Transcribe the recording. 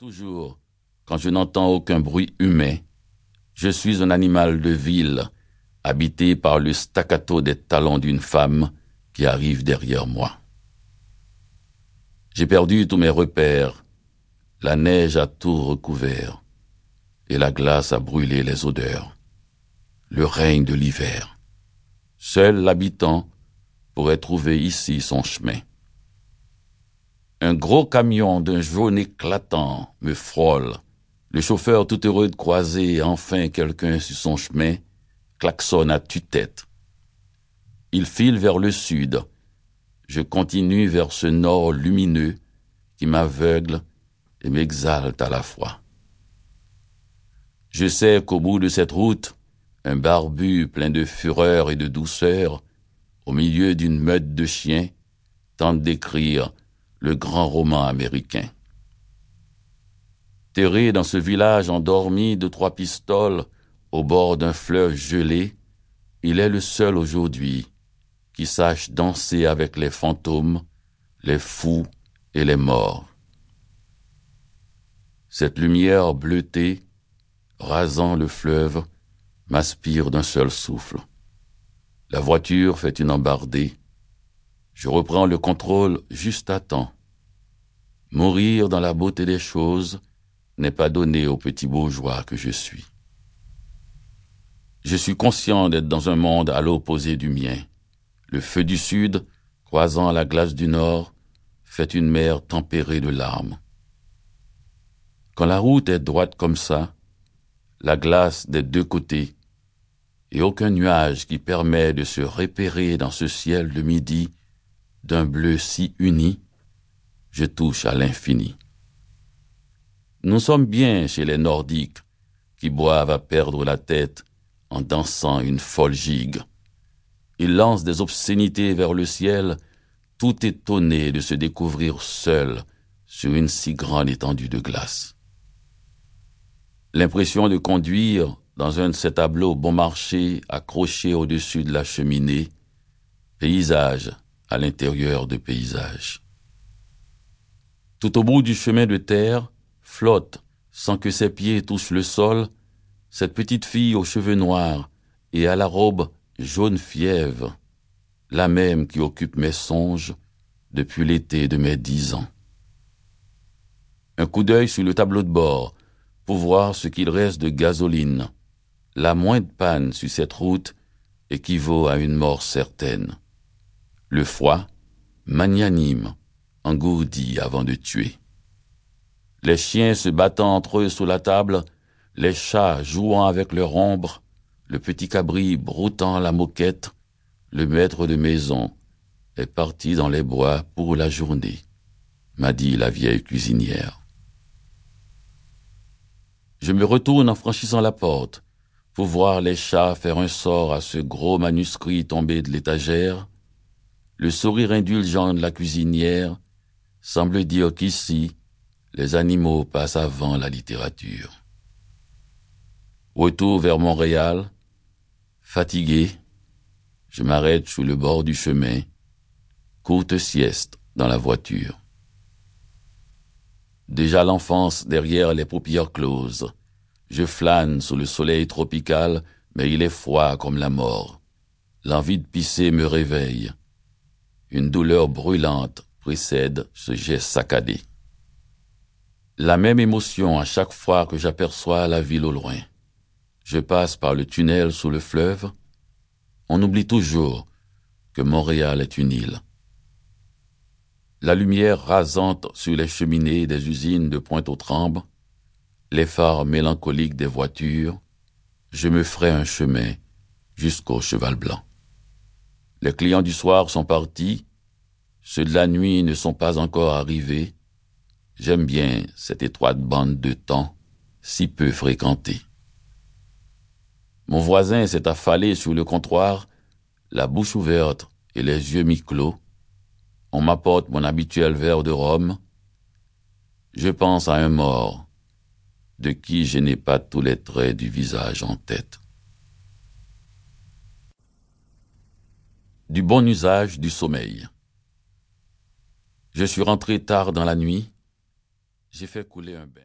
Toujours, quand je n'entends aucun bruit humain, je suis un animal de ville, habité par le staccato des talons d'une femme qui arrive derrière moi. J'ai perdu tous mes repères, la neige a tout recouvert, et la glace a brûlé les odeurs. Le règne de l'hiver. Seul l'habitant pourrait trouver ici son chemin. Un gros camion d'un jaune éclatant me frôle. Le chauffeur tout heureux de croiser enfin quelqu'un sur son chemin klaxonne à tue-tête. Il file vers le sud. Je continue vers ce nord lumineux qui m'aveugle et m'exalte à la fois. Je sais qu'au bout de cette route, un barbu plein de fureur et de douceur, au milieu d'une meute de chiens, tente d'écrire le grand roman américain. Terré dans ce village endormi de trois pistoles au bord d'un fleuve gelé, il est le seul aujourd'hui qui sache danser avec les fantômes, les fous et les morts. Cette lumière bleutée, rasant le fleuve, m'aspire d'un seul souffle. La voiture fait une embardée. Je reprends le contrôle juste à temps. Mourir dans la beauté des choses n'est pas donné au petit bourgeois que je suis. Je suis conscient d'être dans un monde à l'opposé du mien. Le feu du sud, croisant la glace du nord, fait une mer tempérée de larmes. Quand la route est droite comme ça, la glace des deux côtés, et aucun nuage qui permet de se repérer dans ce ciel de midi d'un bleu si uni, je touche à l'infini. Nous sommes bien chez les Nordiques, qui boivent à perdre la tête en dansant une folle gigue. Ils lancent des obscénités vers le ciel, tout étonnés de se découvrir seuls sur une si grande étendue de glace. L'impression de conduire dans un de ces tableaux bon marché accrochés au-dessus de la cheminée, paysage à l'intérieur de paysage. Tout au bout du chemin de terre, flotte, sans que ses pieds touchent le sol, cette petite fille aux cheveux noirs et à la robe jaune fièvre, la même qui occupe mes songes depuis l'été de mes dix ans. Un coup d'œil sur le tableau de bord pour voir ce qu'il reste de gasoline. La moindre panne sur cette route équivaut à une mort certaine. Le foie, magnanime, engourdi avant de tuer. Les chiens se battant entre eux sous la table, les chats jouant avec leur ombre, le petit cabri broutant la moquette, le maître de maison est parti dans les bois pour la journée, m'a dit la vieille cuisinière. Je me retourne en franchissant la porte pour voir les chats faire un sort à ce gros manuscrit tombé de l'étagère. Le sourire indulgent de la cuisinière semble dire qu'ici, les animaux passent avant la littérature. Retour vers Montréal, fatigué, je m'arrête sous le bord du chemin, courte sieste dans la voiture. Déjà l'enfance derrière les paupières closes. Je flâne sous le soleil tropical, mais il est froid comme la mort. L'envie de pisser me réveille. Une douleur brûlante précède ce geste saccadé. La même émotion à chaque fois que j'aperçois la ville au loin. Je passe par le tunnel sous le fleuve. On oublie toujours que Montréal est une île. La lumière rasante sur les cheminées des usines de Pointe-aux-Trembles, les phares mélancoliques des voitures, je me ferai un chemin jusqu'au cheval blanc. Les clients du soir sont partis, ceux de la nuit ne sont pas encore arrivés. J'aime bien cette étroite bande de temps si peu fréquentée. Mon voisin s'est affalé sur le comptoir, la bouche ouverte et les yeux mi-clos. On m'apporte mon habituel verre de rhum. Je pense à un mort, de qui je n'ai pas tous les traits du visage en tête. Du bon usage du sommeil. Je suis rentré tard dans la nuit. J'ai fait couler un bain.